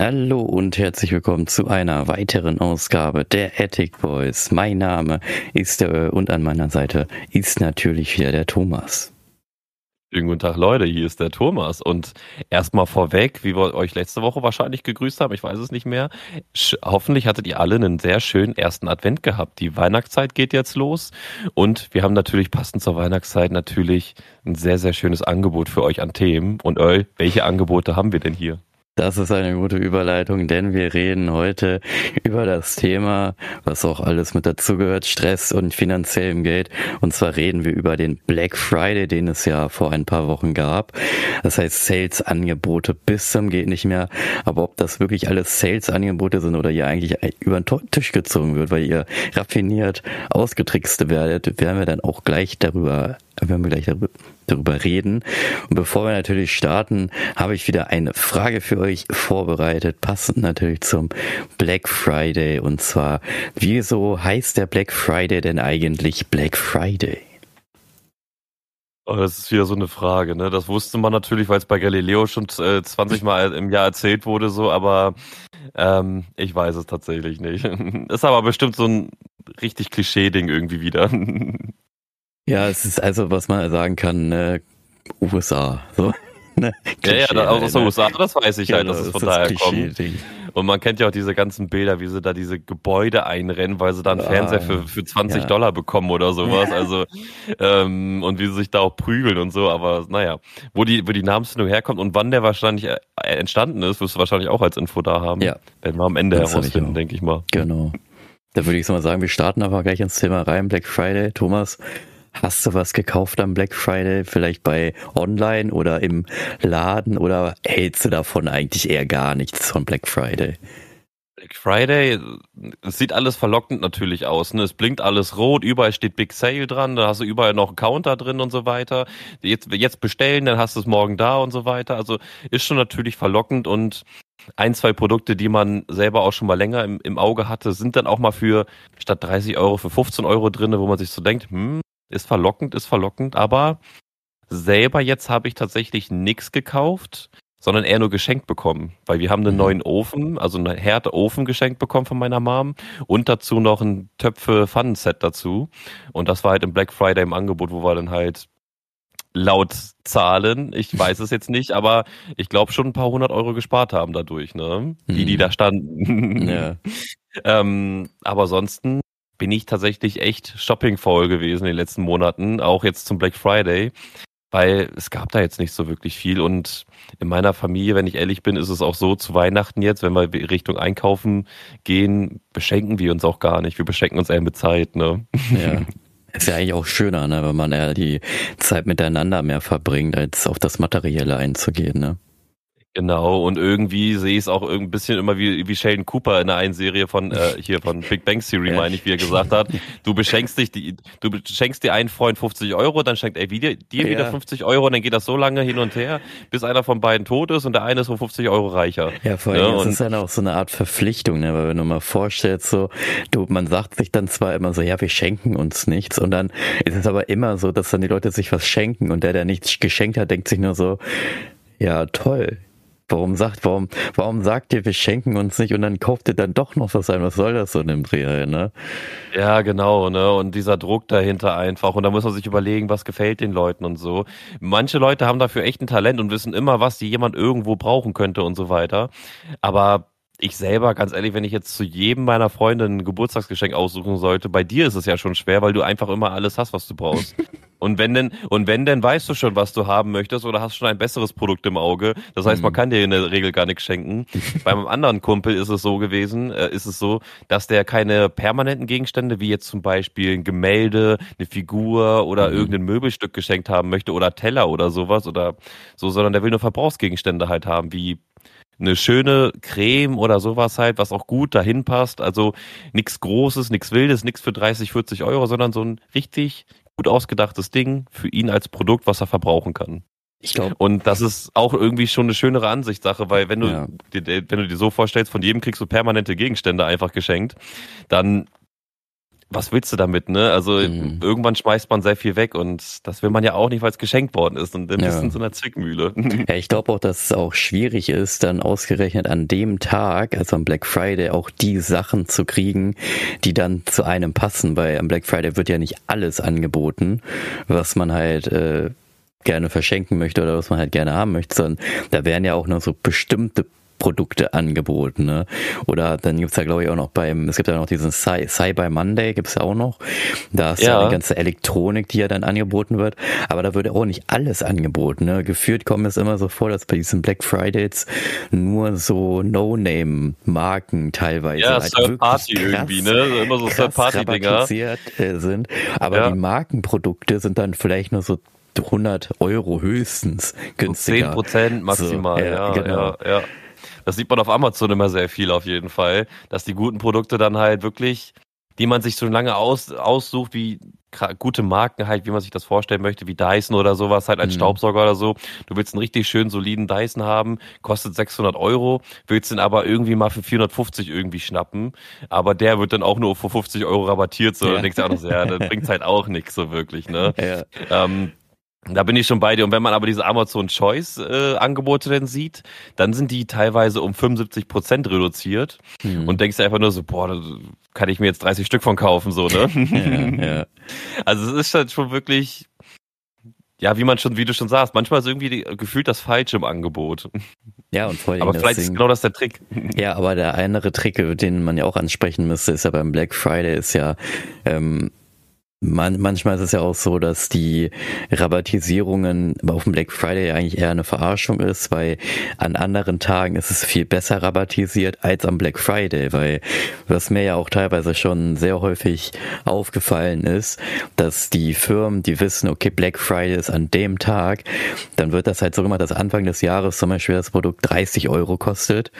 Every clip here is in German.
Hallo und herzlich willkommen zu einer weiteren Ausgabe der Attic Boys. Mein Name ist der und an meiner Seite ist natürlich wieder der Thomas. Schönen guten Tag, Leute. Hier ist der Thomas. Und erstmal vorweg, wie wir euch letzte Woche wahrscheinlich gegrüßt haben, ich weiß es nicht mehr. hoffentlich hattet ihr alle einen sehr schönen ersten Advent gehabt. Die Weihnachtszeit geht jetzt los. Und wir haben natürlich passend zur Weihnachtszeit natürlich ein sehr, sehr schönes Angebot für euch an Themen. Und Eul, welche Angebote haben wir denn hier? Das ist eine gute Überleitung, denn wir reden heute über das Thema, was auch alles mit dazugehört, Stress und finanziellem Geld. Und zwar reden wir über den Black Friday, den es ja vor ein paar Wochen gab. Das heißt Sales-Angebote bis zum geht nicht mehr. Aber ob das wirklich alles Sales-Angebote sind oder ihr eigentlich über den Tisch gezogen wird, weil ihr raffiniert ausgetrickst werdet, werden wir dann auch gleich darüber werden wir gleich darüber reden. Und bevor wir natürlich starten, habe ich wieder eine Frage für euch vorbereitet, passend natürlich zum Black Friday. Und zwar, wieso heißt der Black Friday denn eigentlich Black Friday? Oh, das ist wieder so eine Frage, ne? Das wusste man natürlich, weil es bei Galileo schon äh, 20 Mal im Jahr erzählt wurde, so, aber ähm, ich weiß es tatsächlich nicht. ist aber bestimmt so ein richtig Klischee-Ding irgendwie wieder. Ja, es ist also, was man sagen kann, äh, USA. So. Ne? ja, ja, da, aus den USA, das weiß ich halt, dass es von das daher kommt. Und man kennt ja auch diese ganzen Bilder, wie sie da diese Gebäude einrennen, weil sie da einen ah, Fernseher für, für 20 ja. Dollar bekommen oder sowas. Also, ähm, und wie sie sich da auch prügeln und so. Aber naja, wo die, wo die Namensfindung herkommt und wann der wahrscheinlich äh, entstanden ist, wirst du wahrscheinlich auch als Info da haben. Ja. Werden wir am Ende das herausfinden, denke ich mal. Genau. Da würde ich mal sagen, wir starten aber gleich ins Thema rein. Black Friday. Thomas, Hast du was gekauft am Black Friday? Vielleicht bei online oder im Laden oder hältst du davon eigentlich eher gar nichts von Black Friday? Black Friday, es sieht alles verlockend natürlich aus. Ne? Es blinkt alles rot, überall steht Big Sale dran, da hast du überall noch einen Counter drin und so weiter. Jetzt, jetzt bestellen, dann hast du es morgen da und so weiter. Also ist schon natürlich verlockend und ein, zwei Produkte, die man selber auch schon mal länger im, im Auge hatte, sind dann auch mal für statt 30 Euro für 15 Euro drin, wo man sich so denkt, hm, ist verlockend, ist verlockend, aber selber jetzt habe ich tatsächlich nichts gekauft, sondern eher nur geschenkt bekommen, weil wir haben einen mhm. neuen Ofen, also einen Herdeofen geschenkt bekommen von meiner Mom und dazu noch ein Töpfe Pfannenset dazu und das war halt im Black Friday im Angebot, wo wir dann halt laut Zahlen, ich weiß es jetzt nicht, aber ich glaube schon ein paar hundert Euro gespart haben dadurch, ne? Die, die mhm. da standen. Ja. ähm, aber ansonsten bin ich tatsächlich echt shopping-faul gewesen in den letzten Monaten, auch jetzt zum Black Friday, weil es gab da jetzt nicht so wirklich viel und in meiner Familie, wenn ich ehrlich bin, ist es auch so zu Weihnachten jetzt, wenn wir Richtung Einkaufen gehen, beschenken wir uns auch gar nicht. Wir beschenken uns eher mit Zeit, ne? Ja. Ist ja eigentlich auch schöner, ne, wenn man eher die Zeit miteinander mehr verbringt, als auf das Materielle einzugehen, ne? Genau, und irgendwie sehe ich es auch ein bisschen immer wie, wie Sheldon Cooper in der einen Serie von äh, hier von Big Bang Theory, meine ich, wie er gesagt hat. Du beschenkst dich, die, du beschenkst dir einen Freund 50 Euro, dann schenkt er wieder, dir ja. wieder 50 Euro und dann geht das so lange hin und her, bis einer von beiden tot ist und der eine ist um 50 Euro reicher. Ja, vor allem ja, ist es dann auch so eine Art Verpflichtung, ne? weil wenn du mal vorstellst, so, du, man sagt sich dann zwar immer so, ja, wir schenken uns nichts und dann ist es aber immer so, dass dann die Leute sich was schenken und der, der nichts geschenkt hat, denkt sich nur so, ja, toll, Warum sagt, warum, warum sagt ihr, wir schenken uns nicht und dann kauft ihr dann doch noch was ein? Was soll das so in dem Dreh, ne? Ja, genau, ne? Und dieser Druck dahinter einfach. Und da muss man sich überlegen, was gefällt den Leuten und so. Manche Leute haben dafür echt ein Talent und wissen immer, was die jemand irgendwo brauchen könnte und so weiter. Aber ich selber, ganz ehrlich, wenn ich jetzt zu jedem meiner Freunde ein Geburtstagsgeschenk aussuchen sollte, bei dir ist es ja schon schwer, weil du einfach immer alles hast, was du brauchst. und wenn denn, und wenn denn weißt du schon, was du haben möchtest oder hast schon ein besseres Produkt im Auge. Das heißt, man mhm. kann dir in der Regel gar nichts schenken. Bei meinem anderen Kumpel ist es so gewesen, äh, ist es so, dass der keine permanenten Gegenstände, wie jetzt zum Beispiel ein Gemälde, eine Figur oder mhm. irgendein Möbelstück geschenkt haben möchte oder Teller oder sowas oder so, sondern der will nur Verbrauchsgegenstände halt haben, wie eine schöne Creme oder sowas halt, was auch gut dahin passt. Also nichts Großes, nichts Wildes, nichts für 30, 40 Euro, sondern so ein richtig gut ausgedachtes Ding für ihn als Produkt, was er verbrauchen kann. Ich glaube. Und das ist auch irgendwie schon eine schönere Ansichtssache, weil wenn du, ja. dir, wenn du dir so vorstellst, von jedem kriegst du permanente Gegenstände einfach geschenkt, dann was willst du damit, ne? Also mhm. irgendwann schmeißt man sehr viel weg und das will man ja auch nicht, weil es geschenkt worden ist und dann ja. bist du in so einer Zwickmühle. Ja, ich glaube auch, dass es auch schwierig ist, dann ausgerechnet an dem Tag, also am Black Friday, auch die Sachen zu kriegen, die dann zu einem passen, weil am Black Friday wird ja nicht alles angeboten, was man halt äh, gerne verschenken möchte oder was man halt gerne haben möchte, sondern da werden ja auch nur so bestimmte Produkte angeboten. Ne? Oder dann gibt's ja, glaube ich, auch noch beim, es gibt ja noch diesen Cyber Monday, gibt's ja auch noch. Da ist ja. ja die ganze Elektronik, die ja dann angeboten wird. Aber da wird auch nicht alles angeboten. Ne? Geführt kommt es immer so vor, dass bei diesen Black Fridays nur so No-Name-Marken teilweise ja, halt Third Party krass, irgendwie, ne? Immer so Third Party-Dinger. Äh, sind. Aber ja. die Markenprodukte sind dann vielleicht nur so 100 Euro höchstens günstiger. 10 Prozent maximal, so, ja, ja, genau. ja, ja. Das sieht man auf Amazon immer sehr viel auf jeden Fall, dass die guten Produkte dann halt wirklich, die man sich schon lange aus, aussucht, wie gute Marken halt, wie man sich das vorstellen möchte, wie Dyson oder sowas, halt als mhm. Staubsauger oder so. Du willst einen richtig schön soliden Dyson haben, kostet 600 Euro, willst den aber irgendwie mal für 450 irgendwie schnappen, aber der wird dann auch nur für 50 Euro rabattiert, so, ja. dann denkst du auch noch so, ja, das bringt halt auch nichts so wirklich, ne? Ja. Ähm, da bin ich schon bei dir. Und wenn man aber diese Amazon Choice äh, Angebote dann sieht, dann sind die teilweise um 75 Prozent reduziert hm. und denkst einfach nur so, boah, da kann ich mir jetzt 30 Stück von kaufen, so, ne? ja, ja. Also es ist halt schon wirklich, ja, wie man schon, wie du schon sagst, manchmal ist irgendwie gefühlt das Falsche im Angebot. Ja, und vor allem. Aber vielleicht ist genau das der Trick. Ja, aber der andere Trick, den man ja auch ansprechen müsste, ist ja beim Black Friday, ist ja, ähm, man, manchmal ist es ja auch so, dass die Rabattisierungen auf dem Black Friday eigentlich eher eine Verarschung ist, weil an anderen Tagen ist es viel besser rabattisiert als am Black Friday, weil was mir ja auch teilweise schon sehr häufig aufgefallen ist, dass die Firmen, die wissen, okay, Black Friday ist an dem Tag, dann wird das halt so gemacht, dass Anfang des Jahres zum Beispiel das Produkt 30 Euro kostet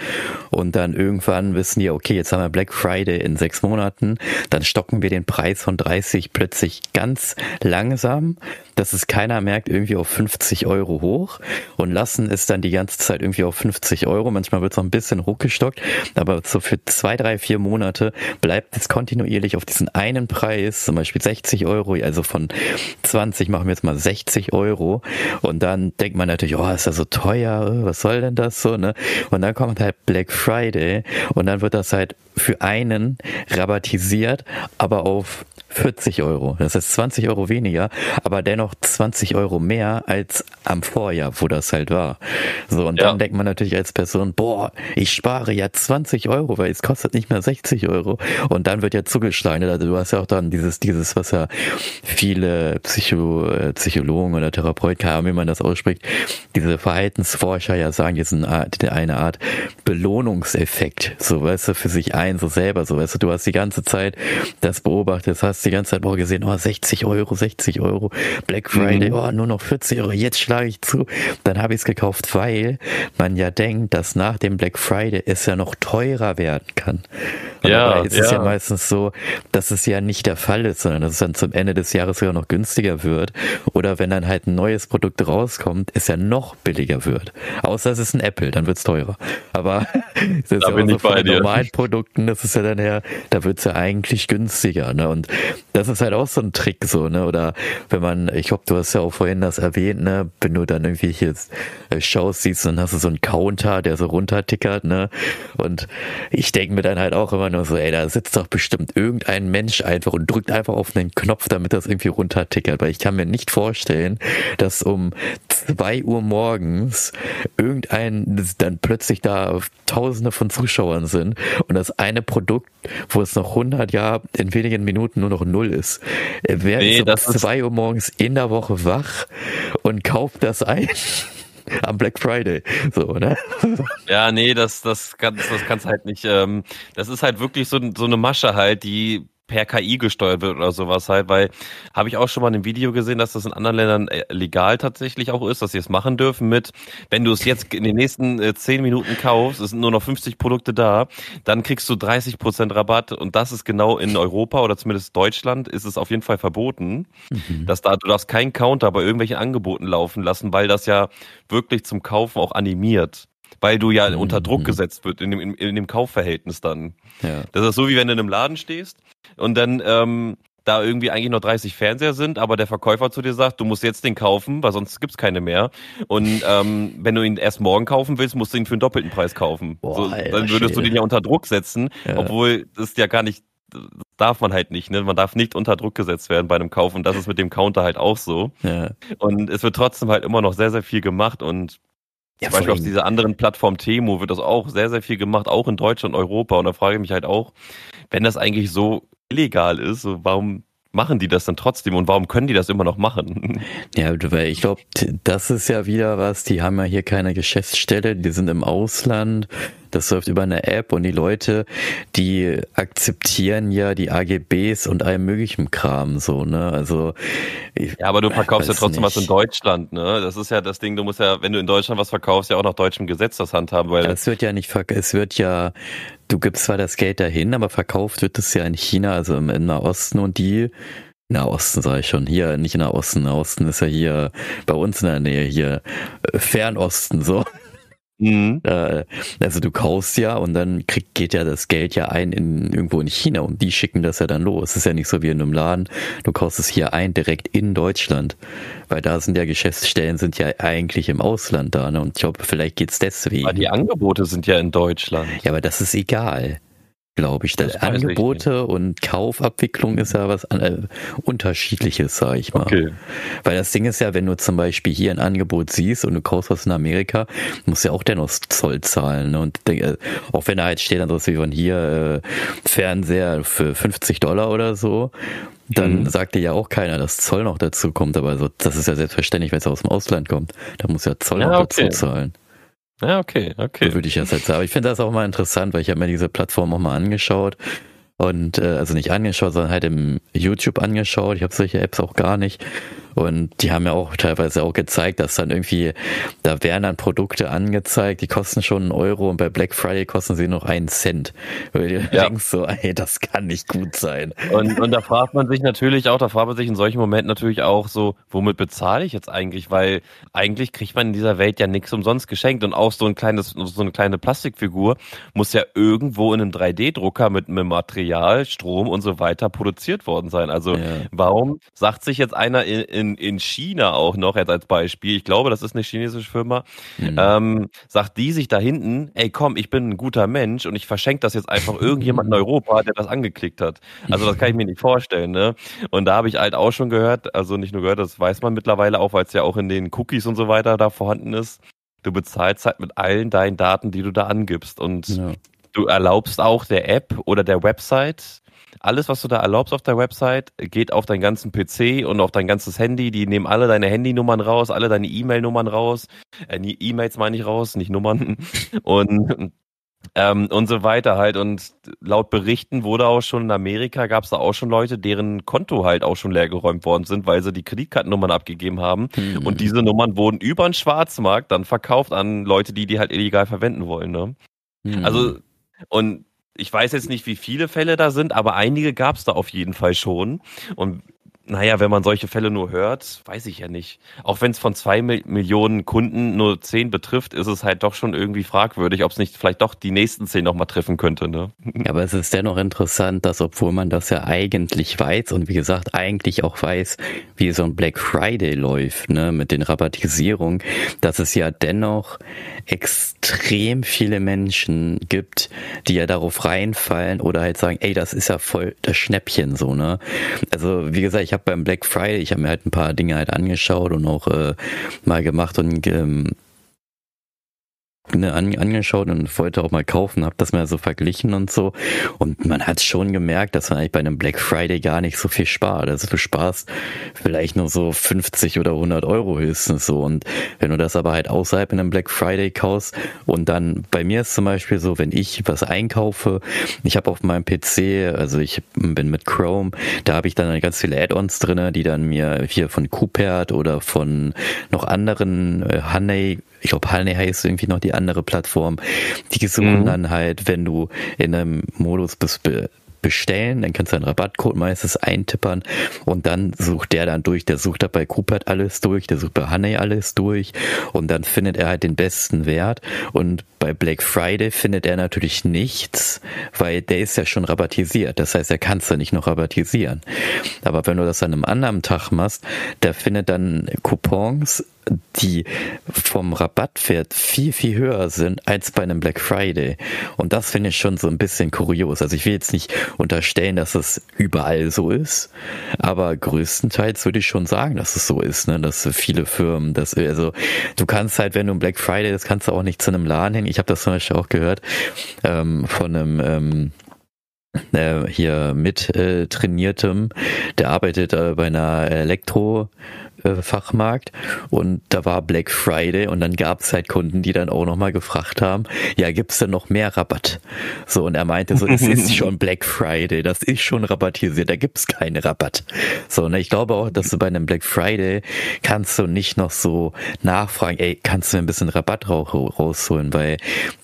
und dann irgendwann wissen die, okay, jetzt haben wir Black Friday in sechs Monaten, dann stocken wir den Preis von 30 plötzlich plötzlich ganz langsam, dass es keiner merkt, irgendwie auf 50 Euro hoch und lassen es dann die ganze Zeit irgendwie auf 50 Euro. Manchmal wird es noch ein bisschen hochgestockt, aber so für zwei, drei, vier Monate bleibt es kontinuierlich auf diesen einen Preis, zum Beispiel 60 Euro, also von 20 machen wir jetzt mal 60 Euro und dann denkt man natürlich, oh, ist das so teuer, was soll denn das so, ne? Und dann kommt halt Black Friday und dann wird das halt für einen rabattisiert, aber auf 40 Euro. Das ist 20 Euro weniger, aber dennoch 20 Euro mehr als am Vorjahr, wo das halt war. So, und ja. dann denkt man natürlich als Person, boah, ich spare ja 20 Euro, weil es kostet nicht mehr 60 Euro. Und dann wird ja zugeschlagen. Also du hast ja auch dann dieses, dieses, was ja viele Psycho, äh, Psychologen oder Therapeuten haben, wie man das ausspricht, diese Verhaltensforscher ja sagen, jetzt eine Art Belohnungseffekt. So, weißt du, für sich ein, so selber, so, weißt du, du hast die ganze Zeit das beobachtet, hast hast die ganze Zeit boah, gesehen, oh, 60 Euro, 60 Euro, Black Friday, mhm. oh, nur noch 40 Euro, jetzt schlage ich zu. Dann habe ich es gekauft, weil man ja denkt, dass nach dem Black Friday es ja noch teurer werden kann. Und ja, es ja. ist ja meistens so, dass es ja nicht der Fall ist, sondern dass es dann zum Ende des Jahres sogar noch günstiger wird. Oder wenn dann halt ein neues Produkt rauskommt, es ja noch billiger wird. Außer es ist ein Apple, dann wird es teurer. Aber es ist da ja bin so bei normalen Produkten, das ist ja dann ja, da wird es ja eigentlich günstiger. Ne? Und das ist halt auch so ein Trick so, ne? Oder wenn man, ich hoffe, du hast ja auch vorhin das erwähnt, ne? Wenn du dann irgendwie hier äh, Shows siehst, dann hast du so einen Counter, der so runtertickert, ne? Und ich denke mir dann halt auch immer nur so, ey, da sitzt doch bestimmt irgendein Mensch einfach und drückt einfach auf einen Knopf, damit das irgendwie runtertickert. Weil ich kann mir nicht vorstellen, dass um zwei Uhr morgens irgendein dann plötzlich da Tausende von Zuschauern sind und das eine Produkt, wo es noch 100 Jahre in wenigen Minuten nur noch null ist. Wer nee, ist um zwei Uhr morgens in der Woche wach und kauft das ein? am Black Friday. So, ne? Ja, nee, das, das kannst, das kannst halt nicht. Ähm, das ist halt wirklich so, so eine Masche halt, die per KI gesteuert wird oder sowas halt, weil habe ich auch schon mal in einem Video gesehen, dass das in anderen Ländern äh, legal tatsächlich auch ist, dass sie es machen dürfen mit, wenn du es jetzt in den nächsten äh, 10 Minuten kaufst, es sind nur noch 50 Produkte da, dann kriegst du 30 Prozent Rabatt und das ist genau in Europa oder zumindest Deutschland ist es auf jeden Fall verboten, mhm. dass da, du darfst keinen Counter bei irgendwelchen Angeboten laufen lassen, weil das ja wirklich zum Kaufen auch animiert. Weil du ja Mhm. unter Druck gesetzt wird in dem, in, in dem Kaufverhältnis dann. Ja. Das ist so, wie wenn du in einem Laden stehst und dann ähm, da irgendwie eigentlich noch 30 Fernseher sind, aber der Verkäufer zu dir sagt, du musst jetzt den kaufen, weil sonst gibt's keine mehr. Und ähm, wenn du ihn erst morgen kaufen willst, musst du ihn für einen doppelten Preis kaufen. Boah, so, dann würdest du Schwede. den ja unter Druck setzen, Ja. obwohl das ja gar nicht, das darf man halt nicht, ne? Man darf nicht unter Druck gesetzt werden bei einem Kauf und das ist mit dem Counter halt auch so. Ja. Und es wird trotzdem halt immer noch sehr, sehr viel gemacht und Ja, zum Beispiel auf dieser anderen Plattform Temo wird das auch sehr, sehr viel gemacht, auch in Deutschland und Europa. Und da frage ich mich halt auch, wenn das eigentlich so illegal ist, so warum machen die das dann trotzdem und warum können die das immer noch machen? Ja, weil ich glaube, das ist ja wieder was, die haben ja hier keine Geschäftsstelle, die sind im Ausland, das läuft über eine App und die Leute, die akzeptieren ja die AGBs und allem möglichen Kram so, ne? Also Ja, aber du verkaufst ja trotzdem was in nicht. Deutschland, ne? Das ist ja das Ding, du musst ja, wenn du in Deutschland was verkaufst, ja auch nach deutschem Gesetz das handhaben, weil es wird ja nicht es wird ja, du gibst zwar das Geld dahin, aber verkauft wird es ja in China, also im, Nahosten und die Nahosten sage ich schon, hier nicht Nahosten, Nahosten ist ja hier bei uns in der Nähe hier äh, Fernosten so. Mhm. Äh, also du kaufst ja und dann kriegt, geht ja das Geld ja ein in irgendwo in China und die schicken das ja dann los. Es ist ja nicht so wie in einem Laden, du kaufst es hier ein direkt in Deutschland, weil da sind ja Geschäftsstellen sind ja eigentlich im Ausland da, ne? Und ich glaube, vielleicht geht's deswegen. Aber die Angebote sind ja in Deutschland. ja, aber das ist egal. Glaube ich. Das Angebote und Kaufabwicklung ist ja was äh, unterschiedliches, sage ich mal. Okay. Weil das Ding ist ja, wenn du zum Beispiel hier ein Angebot siehst und du kaufst was in Amerika, musst du ja auch dennoch Zoll zahlen. Ne? Und äh, auch wenn da halt steht dann wie von hier äh, Fernseher für 50 Dollar oder so, dann Mhm. sagt dir ja auch keiner, dass Zoll noch dazu kommt. Aber so, das ist ja selbstverständlich, weil es aus dem Ausland kommt. Da muss ja Zoll Ja, noch okay. dazu zahlen. Ja, okay, okay. So würde ich das jetzt sagen. Aber ich finde das auch mal interessant, weil ich habe mir diese Plattform auch mal angeschaut. Und äh, also nicht angeschaut, sondern halt im YouTube angeschaut. Ich habe solche Apps auch gar nicht. Und die haben ja auch teilweise auch gezeigt, dass dann irgendwie, da werden dann Produkte angezeigt, die kosten schon einen Euro und bei Black Friday kosten sie noch einen Cent. Weil du Ja. denkst so, ey, das kann nicht gut sein. Und, und da fragt man sich natürlich auch, da fragt man sich in solchen Momenten natürlich auch so, womit bezahle ich jetzt eigentlich? Weil eigentlich kriegt man in dieser Welt ja nichts umsonst geschenkt und auch so ein kleines, so eine kleine Plastikfigur muss ja irgendwo in einem 3D-Drucker mit, mit Material, Strom und so weiter produziert worden sein. Also Ja. warum sagt sich jetzt einer in, in, in China auch noch jetzt als Beispiel, ich glaube, das ist eine chinesische Firma, Mhm. ähm, sagt die sich da hinten, ey komm, ich bin ein guter Mensch und ich verschenke das jetzt einfach irgendjemand in Europa, der das angeklickt hat. Also das kann ich mir nicht vorstellen, ne? Und da habe ich halt auch schon gehört, also nicht nur gehört, das weiß man mittlerweile auch, weil es ja auch in den Cookies und so weiter da vorhanden ist. Du bezahlst halt mit allen deinen Daten, die du da angibst und Ja. du erlaubst auch der App oder der Website, alles, was du da erlaubst auf der Website, geht auf deinen ganzen PC und auf dein ganzes Handy. Die nehmen alle deine Handynummern raus, alle deine E-Mail-Nummern raus. Äh, E-Mails meine ich raus, nicht Nummern. Und, ähm, und so weiter halt. Und laut Berichten wurde auch schon in Amerika, gab es da auch schon Leute, deren Konto halt auch schon leergeräumt worden sind, weil sie die Kreditkartennummern abgegeben haben. Mhm. Und diese Nummern wurden über den Schwarzmarkt dann verkauft an Leute, die die halt illegal verwenden wollen. Ne? Mhm. Also, und ich weiß jetzt nicht, wie viele Fälle da sind, aber einige gab es da auf jeden Fall schon. Und naja, wenn man solche Fälle nur hört, weiß ich ja nicht. Auch wenn es von zwei Mil Millionen Kunden nur zehn betrifft, ist es halt doch schon irgendwie fragwürdig, ob es nicht vielleicht doch die nächsten zehn nochmal treffen könnte. Ne? Aber es ist dennoch interessant, dass obwohl man das ja eigentlich weiß und wie gesagt eigentlich auch weiß, wie so ein Black Friday läuft, ne, mit den Rabattisierungen, dass es ja dennoch extrem viele Menschen gibt, die ja darauf reinfallen oder halt sagen, ey, das ist ja voll das Schnäppchen so, ne? Also, wie gesagt, ich habe beim Black Friday, ich habe mir halt ein paar Dinge halt angeschaut und auch äh, mal gemacht und ähm, ne, an, angeschaut und wollte auch mal kaufen, habe das mal so verglichen und so. Und man hat schon gemerkt, dass man eigentlich bei einem Black Friday gar nicht so viel spart. Also du sparst vielleicht nur so 50 oder 100 Euro höchstens so. Und wenn du das aber halt außerhalb in einem Black Friday kaufst und dann bei mir ist zum Beispiel so, wenn ich was einkaufe, ich habe auf meinem PC, also ich bin mit Chrome, da habe ich dann ganz viele Add-ons drinne, die dann mir hier von Coopert oder von noch anderen äh, Honey ich glaube, Honey heißt irgendwie noch die andere Plattform. Die suchen Mhm. dann halt, wenn du in einem Modus bist, be- bestellen, dann kannst du einen Rabattcode meistens eintippern und dann sucht der dann durch, der sucht da bei Coopert alles durch, der sucht bei Honey alles durch und dann findet er halt den besten Wert und bei Black Friday findet er natürlich nichts, weil der ist ja schon rabattisiert. Das heißt, er kann es ja nicht noch rabattisieren. Aber wenn du das an einem anderen Tag machst, der findet dann Coupons die vom Rabattwert viel, viel höher sind als bei einem Black Friday. Und das finde ich schon so ein bisschen kurios. Also ich will jetzt nicht unterstellen, dass es überall so ist, aber größtenteils würde ich schon sagen, dass es so ist, ne? dass viele Firmen, das, also du kannst halt, wenn du ein Black Friday, das kannst du auch nicht zu einem Laden hin. Ich habe das zum Beispiel auch gehört ähm, von einem ähm, äh, hier mit äh, trainiertem, der arbeitet äh, bei einer Elektro äh, Fachmarkt und da war Black Friday und dann gab es halt Kunden, die dann auch nochmal gefragt haben, ja, gibt's denn noch mehr Rabatt? So, und er meinte so, es ist schon Black Friday, das ist schon rabattisiert, da gibt's keinen Rabatt. So, und ich glaube auch, dass du bei einem Black Friday kannst du nicht noch so nachfragen, ey, kannst du ein bisschen Rabatt rausholen, weil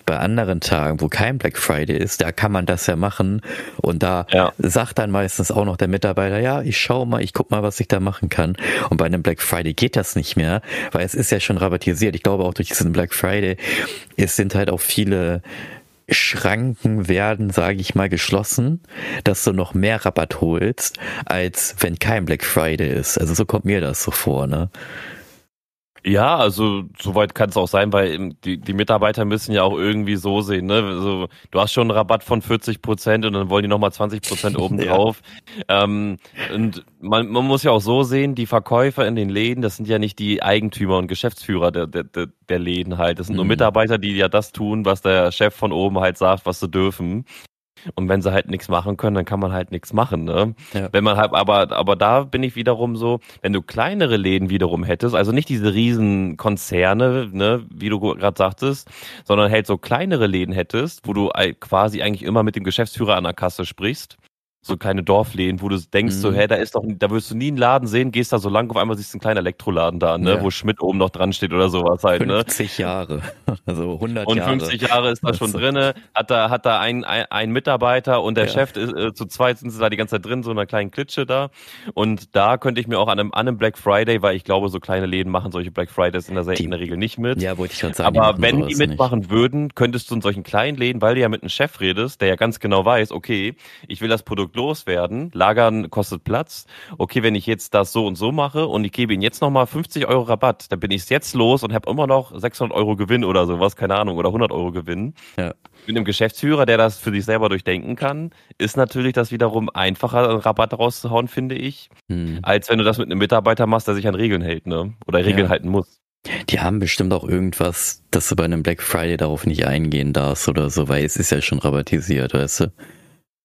bei anderen Tagen, wo kein Black Friday ist, da kann man das ja machen und da ja. sagt dann meistens auch noch der Mitarbeiter, ja, ich schau mal, ich guck mal, was ich da machen kann. Und bei einem Black Friday geht das nicht mehr, weil es ist ja schon rabattisiert. Ich glaube auch durch diesen Black Friday, es sind halt auch viele Schranken werden, sage ich mal, geschlossen, dass du noch mehr Rabatt holst, als wenn kein Black Friday ist. Also so kommt mir das so vor, ne? Ja, also soweit kann es auch sein, weil die, die Mitarbeiter müssen ja auch irgendwie so sehen. Ne? Also, du hast schon einen Rabatt von 40 Prozent und dann wollen die nochmal 20 Prozent obendrauf. ja. ähm, und man, man muss ja auch so sehen, die Verkäufer in den Läden, das sind ja nicht die Eigentümer und Geschäftsführer der, der, der Läden halt. Das sind nur mhm. Mitarbeiter, die ja das tun, was der Chef von oben halt sagt, was sie dürfen. Und wenn sie halt nichts machen können, dann kann man halt nichts machen. Ne? Ja. Wenn man halt, aber, aber da bin ich wiederum so, wenn du kleinere Läden wiederum hättest, also nicht diese riesen Konzerne, ne, wie du gerade sagtest, sondern halt so kleinere Läden hättest, wo du quasi eigentlich immer mit dem Geschäftsführer an der Kasse sprichst so kleine Dorfläden, wo du denkst, mhm. so, hä, da ist doch, da wirst du nie einen Laden sehen, gehst da so lang, auf einmal siehst du einen kleinen Elektroladen da, ne, ja. wo Schmidt oben noch dran steht oder sowas halt, 50 ne. 50 Jahre, also 100 und Jahre. Und 50 Jahre ist da schon drinne, hat da, hat da ein, ein, ein Mitarbeiter und der ja. Chef ist, äh, zu zweit sind sie da die ganze Zeit drin, so einer kleinen Klitsche da. Und da könnte ich mir auch an einem, an einem Black Friday, weil ich glaube, so kleine Läden machen solche Black Fridays in der, die, in der Regel nicht mit. Ja, wollte ich schon sagen. Aber die wenn die mitmachen nicht. würden, könntest du in solchen kleinen Läden, weil du ja mit einem Chef redest, der ja ganz genau weiß, okay, ich will das Produkt loswerden, Lagern kostet Platz. Okay, wenn ich jetzt das so und so mache und ich gebe Ihnen jetzt nochmal 50 Euro Rabatt, dann bin ich jetzt los und habe immer noch 600 Euro Gewinn oder sowas, keine Ahnung, oder 100 Euro Gewinn. Ja. Mit einem Geschäftsführer, der das für sich selber durchdenken kann, ist natürlich das wiederum einfacher, einen Rabatt rauszuhauen, finde ich, hm. als wenn du das mit einem Mitarbeiter machst, der sich an Regeln hält, ne? Oder Regeln ja. halten muss. Die haben bestimmt auch irgendwas, dass du bei einem Black Friday darauf nicht eingehen darfst oder so, weil es ist ja schon rabattisiert, weißt du?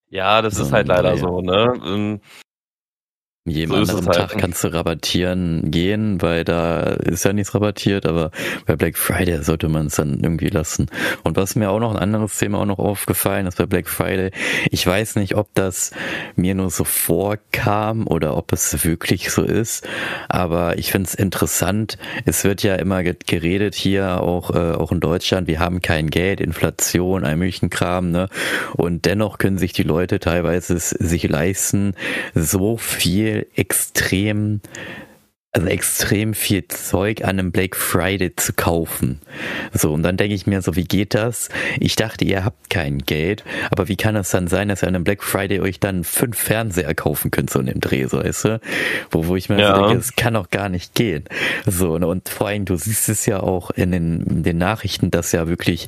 Ja, das ist halt leider so, ne? Jedem so anderen Tag halt. kannst du rabattieren gehen, weil da ist ja nichts rabattiert, aber bei Black Friday sollte man es dann irgendwie lassen. Und was mir auch noch ein anderes Thema auch noch aufgefallen ist bei Black Friday, ich weiß nicht, ob das mir nur so vorkam oder ob es wirklich so ist, aber ich finde es interessant. Es wird ja immer geredet hier auch äh, auch in Deutschland, wir haben kein Geld, Inflation, ein möglichen Kram, ne? Und dennoch können sich die Leute teilweise sich leisten, so viel extrem, also extrem viel Zeug an einem Black Friday zu kaufen. So, und dann denke ich mir so, wie geht das? Ich dachte, ihr habt kein Geld, aber wie kann es dann sein, dass ihr an einem Black Friday euch dann fünf Fernseher kaufen könnt, so in dem Dreh, so, weißt du? Wo, wo ich mir ja. so denke, es kann doch gar nicht gehen. So, und vor allem, du siehst es ja auch in den, in den Nachrichten, dass ja wirklich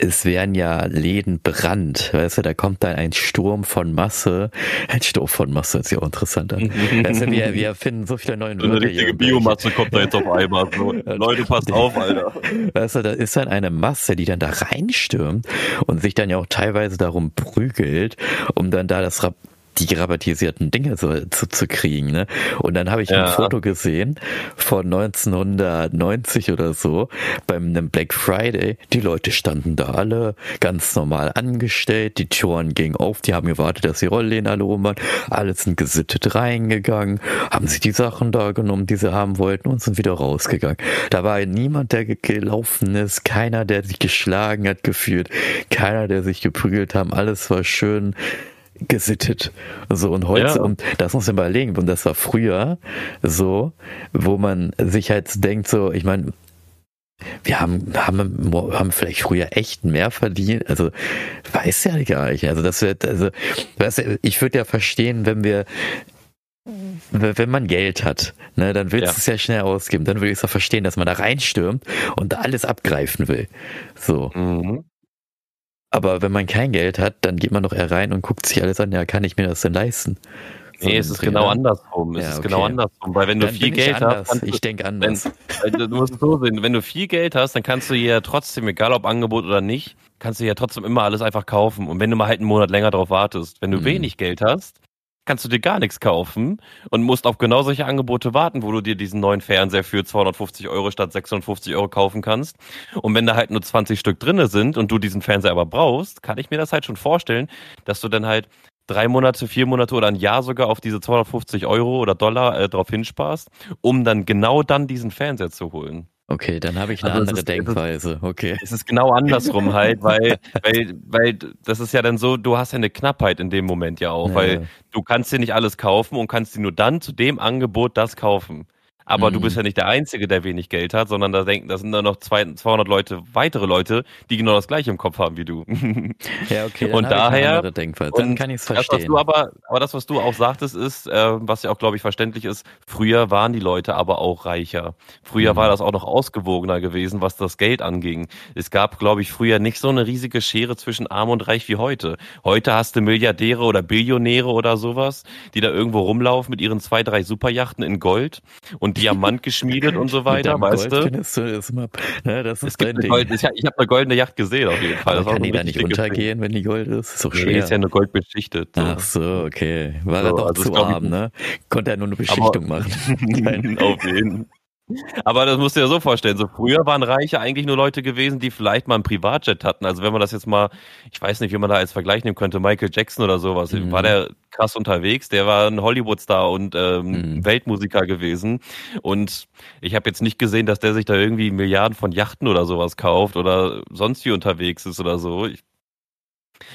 es werden ja Läden brannt, weißt du, da kommt dann ein Sturm von Masse, ein Sturm von Masse, ist ja auch interessant. also wir, wir finden so viele neue Wörter. Eine richtige Biomasse kommt da jetzt auf einmal. So. Leute, passt auf, Alter. Weißt du, da ist dann eine Masse, die dann da reinstürmt und sich dann ja auch teilweise darum prügelt, um dann da das die rabattisierten Dinge so zu, zu kriegen. Ne? Und dann habe ich ja. ein Foto gesehen von 1990 oder so beim einem Black Friday. Die Leute standen da alle ganz normal angestellt, die Türen gingen auf, die haben gewartet, dass die Rollläden alle oben waren. Alle sind gesittet reingegangen, haben sich die Sachen da genommen, die sie haben wollten und sind wieder rausgegangen. Da war niemand, der gelaufen ist, keiner, der sich geschlagen hat, gefühlt, keiner, der sich geprügelt haben. Alles war schön gesittet. So, und heute, ja. und das muss man überlegen, und das war früher so, wo man sich halt denkt, so, ich meine, wir haben, haben, haben vielleicht früher echt mehr verdient. Also, weiß ja gar nicht. Also, das wird, also, weißt du, ich würde ja verstehen, wenn wir, wenn man Geld hat, ne, dann willst du es ja schnell ausgeben. Dann würde ich es auch verstehen, dass man da reinstürmt und da alles abgreifen will. So. Mhm. Aber wenn man kein Geld hat, dann geht man doch eher rein und guckt sich alles an, ja, kann ich mir das denn leisten? Nee, es ist genau andersrum. Es ja, ist genau andersrum. Weil wenn du dann viel Geld hast. Ich denke anders. Wenn, du musst so sehen, wenn du viel Geld hast, dann kannst du ja trotzdem, egal ob Angebot oder nicht, kannst du ja trotzdem immer alles einfach kaufen. Und wenn du mal halt einen Monat länger drauf wartest, wenn du mhm. wenig Geld hast, kannst du dir gar nichts kaufen und musst auf genau solche Angebote warten, wo du dir diesen neuen Fernseher für 250 Euro statt 650 Euro kaufen kannst. Und wenn da halt nur 20 Stück drinne sind und du diesen Fernseher aber brauchst, kann ich mir das halt schon vorstellen, dass du dann halt drei Monate, vier Monate oder ein Jahr sogar auf diese 250 Euro oder Dollar äh, drauf hinsparst, um dann genau dann diesen Fernseher zu holen. Okay, dann habe ich eine also andere ist, Denkweise. Okay. Es ist genau andersrum halt, weil, weil, weil das ist ja dann so, du hast ja eine Knappheit in dem Moment ja auch, ja. weil du kannst dir nicht alles kaufen und kannst dir nur dann zu dem Angebot das kaufen. Aber mhm. du bist ja nicht der Einzige, der wenig Geld hat, sondern da denken, da sind dann noch zwei, 200 Leute, weitere Leute, die genau das gleiche im Kopf haben wie du. Ja, okay. und daher, dann kann ich es verstehen. Das, was du aber, aber das, was du auch sagtest, ist, äh, was ja auch, glaube ich, verständlich ist, früher waren die Leute aber auch reicher. Früher mhm. war das auch noch ausgewogener gewesen, was das Geld anging. Es gab, glaube ich, früher nicht so eine riesige Schere zwischen arm und reich wie heute. Heute hast du Milliardäre oder Billionäre oder sowas, die da irgendwo rumlaufen mit ihren zwei, drei Superjachten in Gold und Diamant geschmiedet und so weiter, weißt du? du das, immer, ne, das ist dein Ding. Gold, ich, habe eine goldene Yacht gesehen auf jeden Fall. kann die da nicht untergehen, Ding. wenn die Gold ist? Ist doch schwer. Nee, ist ja nur Gold beschichtet. So. Ach so, okay. War so, er doch also zu arm, ne? Konnte er nur eine Beschichtung machen. auf jeden Fall. Aber das musst du dir so vorstellen. So früher waren Reiche eigentlich nur Leute gewesen, die vielleicht mal ein Privatjet hatten. Also wenn man das jetzt mal, ich weiß nicht, wie man da als Vergleich nehmen könnte, Michael Jackson oder sowas, mhm. war der krass unterwegs. Der war ein Hollywood-Star und ähm, mhm. Weltmusiker gewesen. Und ich habe jetzt nicht gesehen, dass der sich da irgendwie Milliarden von Yachten oder sowas kauft oder sonst wie unterwegs ist oder so. Ich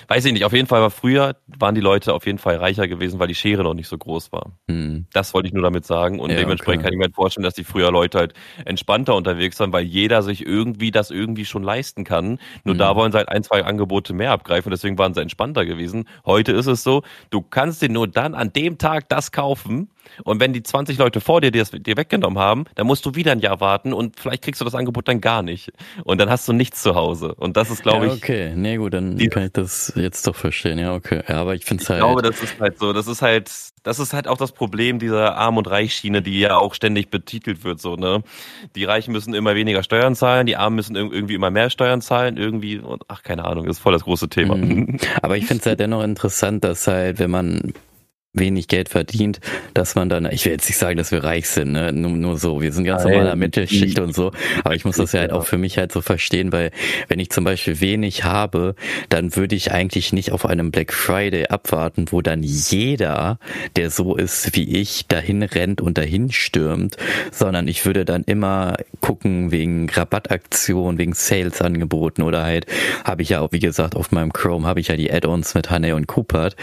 Weiß ich nicht, auf jeden Fall war früher, waren die Leute auf jeden Fall reicher gewesen, weil die Schere noch nicht so groß war. Hm. Das wollte ich nur damit sagen. Und ja, dementsprechend okay. kann ich mir vorstellen, dass die früher Leute halt entspannter unterwegs waren, weil jeder sich irgendwie das irgendwie schon leisten kann. Nur hm. da wollen sie halt ein, zwei Angebote mehr abgreifen, deswegen waren sie entspannter gewesen. Heute ist es so, du kannst dir nur dann an dem Tag das kaufen, und wenn die 20 Leute vor dir dir, dir weggenommen haben, dann musst du wieder ein Jahr warten und vielleicht kriegst du das Angebot dann gar nicht. Und dann hast du nichts zu Hause. Und das ist, glaube ja, okay. ich. Okay, nee, gut, dann kann ich das jetzt doch verstehen. Ja, okay. Ja, aber ich finde es halt. Ich glaube, das ist halt so. Das ist halt, das ist halt auch das Problem dieser Arm- und Reichschiene, die ja auch ständig betitelt wird, so, ne? Die Reichen müssen immer weniger Steuern zahlen, die Armen müssen irgendwie immer mehr Steuern zahlen, irgendwie. Und, ach, keine Ahnung, ist voll das große Thema. Mhm. Aber ich finde es halt dennoch interessant, dass halt, wenn man wenig Geld verdient, dass man dann, ich will jetzt nicht sagen, dass wir reich sind, ne? nur, nur so, wir sind ganz Nein. normaler Mittelschicht und so, aber ich muss das ja halt auch für mich halt so verstehen, weil wenn ich zum Beispiel wenig habe, dann würde ich eigentlich nicht auf einem Black Friday abwarten, wo dann jeder, der so ist wie ich, dahin rennt und dahin stürmt, sondern ich würde dann immer gucken wegen Rabattaktionen, wegen Sales-Angeboten oder halt habe ich ja auch, wie gesagt, auf meinem Chrome habe ich ja die Add-ons mit Honey und Coopert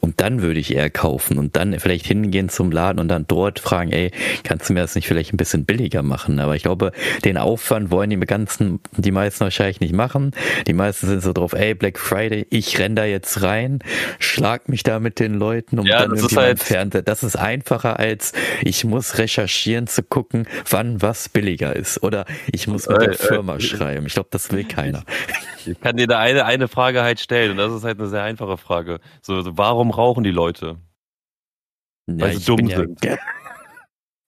und dann würde ich eher kaufen kaufen und dann vielleicht hingehen zum Laden und dann dort fragen, ey, kannst du mir das nicht vielleicht ein bisschen billiger machen? Aber ich glaube, den Aufwand wollen die ganzen, die meisten wahrscheinlich nicht machen. Die meisten sind so drauf, ey, Black Friday, ich renn da jetzt rein, schlag mich da mit den Leuten und ja, dann irgendwie halt Fernseher. Das ist einfacher als ich muss recherchieren zu gucken, wann was billiger ist. Oder ich muss mit der Firma äh, schreiben. Ich glaube, das will keiner. Ich kann dir da eine, eine Frage halt stellen und das ist halt eine sehr einfache Frage. So, so warum rauchen die Leute? Ja, sie dumm sind.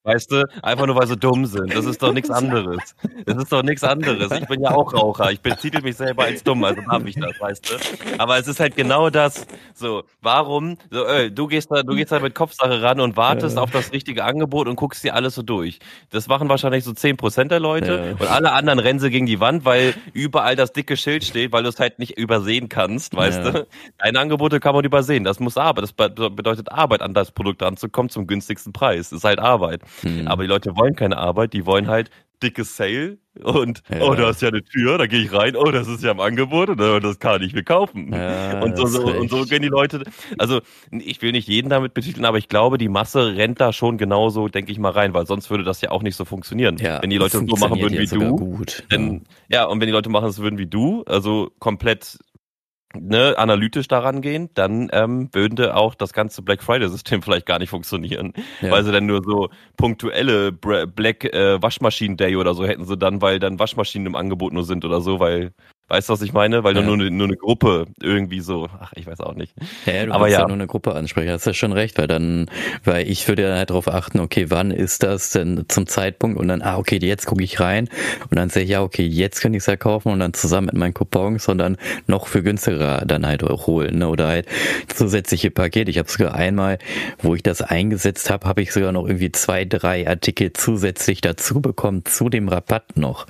Weißt du, einfach nur weil sie dumm sind. Das ist doch nichts anderes. Das ist doch nichts anderes. Ich bin ja auch Raucher. Ich betitel mich selber als dumm, also habe ich das, weißt du. Aber es ist halt genau das. So, warum? So, äh, du gehst da, du gehst da mit Kopfsache ran und wartest ja. auf das richtige Angebot und guckst dir alles so durch. Das machen wahrscheinlich so zehn Prozent der Leute ja. und alle anderen rennen sie gegen die Wand, weil überall das dicke Schild steht, weil du es halt nicht übersehen kannst, weißt ja. du. Deine Angebote kann man übersehen. Das muss Arbeit. Das bedeutet Arbeit, an das Produkt ranzukommen zum günstigsten Preis. Das ist halt Arbeit. Hm. Aber die Leute wollen keine Arbeit, die wollen halt dickes Sale und ja. oh, da ist ja eine Tür, da gehe ich rein, oh, das ist ja im Angebot und oh, das kann ich mir kaufen. Ja, und, so, so, und so gehen die Leute, also ich will nicht jeden damit betiteln, aber ich glaube, die Masse rennt da schon genauso, denke ich mal, rein, weil sonst würde das ja auch nicht so funktionieren. Ja, wenn die Leute so machen würden wie du. Gut. Denn, ja, und wenn die Leute machen es würden wie du, also komplett ne, analytisch daran gehen, dann ähm, würde auch das ganze Black Friday-System vielleicht gar nicht funktionieren. Ja. Weil sie dann nur so punktuelle Black äh, Waschmaschinen Day oder so hätten sie dann, weil dann Waschmaschinen im Angebot nur sind oder so, weil Weißt du, was ich meine? Weil ja. nur, nur eine Gruppe irgendwie so, ach, ich weiß auch nicht. Ja, du Aber ja. ja nur eine Gruppe ansprechen, hast ja schon recht, weil dann, weil ich würde ja halt darauf achten, okay, wann ist das denn zum Zeitpunkt und dann, ah, okay, jetzt gucke ich rein und dann sehe ich, ja, okay, jetzt kann ich es ja kaufen und dann zusammen mit meinen Coupons und dann noch für günstiger dann halt holen, ne? Oder halt zusätzliche Pakete. Ich habe sogar einmal, wo ich das eingesetzt habe, habe ich sogar noch irgendwie zwei, drei Artikel zusätzlich dazu bekommen, zu dem Rabatt noch.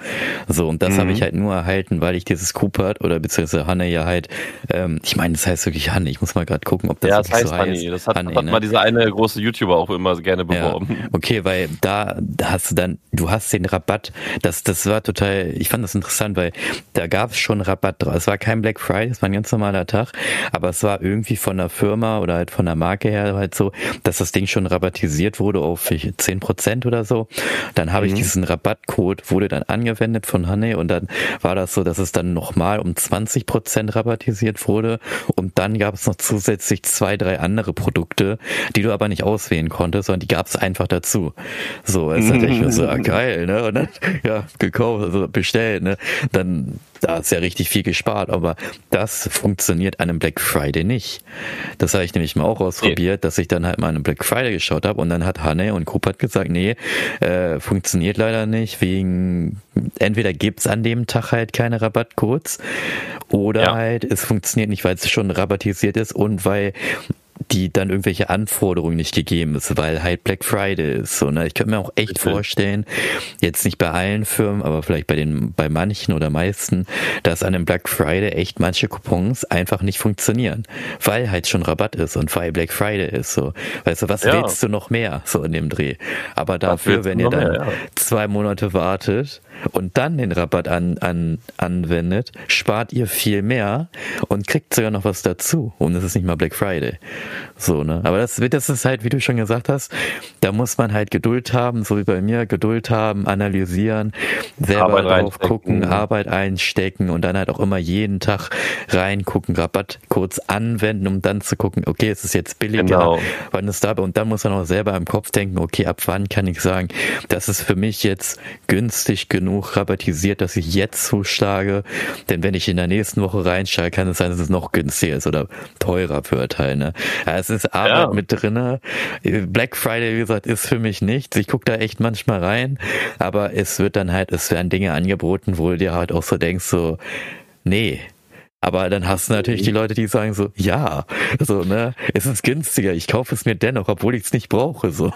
So, und das mhm. habe ich halt nur erhalten, weil ich dieses dieses Coopert oder beziehungsweise Hanne ja halt, ähm, ich meine, das heißt wirklich Hanne, ich muss mal gerade gucken, ob das, ja, das heißt so heißt. Das hat, Hanne, hat ne? mal dieser eine große YouTuber auch immer gerne beworben. Ja, okay, weil da, da hast du dann, du hast den Rabatt, das, das war total, ich fand das interessant, weil da gab es schon Rabatt drauf. Es war kein Black Friday, es war ein ganz normaler Tag, aber es war irgendwie von der Firma oder halt von der Marke her halt so, dass das Ding schon rabattisiert wurde auf 10% oder so. Dann habe mhm. ich diesen Rabattcode, wurde dann angewendet von Hanne und dann war das so, dass es dann nochmal um 20 Prozent rabattisiert wurde. Und dann gab es noch zusätzlich zwei, drei andere Produkte, die du aber nicht auswählen konntest, sondern die gab es einfach dazu. So, es hatte ich mir so, ah, geil, ne? Und dann, ja, gekauft, also bestellt, ne? Dann da ist ja richtig viel gespart, aber das funktioniert an einem Black Friday nicht. Das habe ich nämlich mal auch ausprobiert, okay. dass ich dann halt mal einen Black Friday geschaut habe und dann hat Hanne und Kupert gesagt, nee, äh, funktioniert leider nicht, wegen entweder gibt's an dem Tag halt keine Rabattcodes oder ja. halt es funktioniert nicht, weil es schon rabattisiert ist und weil die dann irgendwelche Anforderungen nicht gegeben ist, weil halt Black Friday ist. So, ne? Ich könnte mir auch echt Bitte. vorstellen, jetzt nicht bei allen Firmen, aber vielleicht bei den, bei manchen oder meisten, dass an einem Black Friday echt manche Coupons einfach nicht funktionieren, weil halt schon Rabatt ist und weil Black Friday ist. So, weißt du, was ja. willst du noch mehr so in dem Dreh? Aber dafür, wenn ihr dann mehr, ja. zwei Monate wartet und dann den Rabatt an, an, anwendet, spart ihr viel mehr und kriegt sogar noch was dazu. Und es ist nicht mal Black Friday. So, ne? Aber das, das ist halt, wie du schon gesagt hast, da muss man halt Geduld haben, so wie bei mir, Geduld haben, analysieren, selber Arbeit drauf gucken, Arbeit einstecken und dann halt auch immer jeden Tag reingucken, Rabatt kurz anwenden, um dann zu gucken, okay, es ist jetzt billiger, genau. wann ist da, und dann muss man auch selber im Kopf denken, okay, ab wann kann ich sagen, das ist für mich jetzt günstig genug rabattisiert, dass ich jetzt zuschlage, denn wenn ich in der nächsten Woche reinsteige, kann es sein, dass es noch günstiger ist oder teurer wird halt, ne? Ja, es ist Arbeit ja. mit drinne. Black Friday, wie gesagt, ist für mich nichts. Ich gucke da echt manchmal rein, aber es wird dann halt, es werden Dinge angeboten, wo du dir halt auch so denkst, so, nee, aber dann hast du natürlich die Leute, die sagen so, ja, so, ne, es ist günstiger, ich kaufe es mir dennoch, obwohl ich es nicht brauche, so.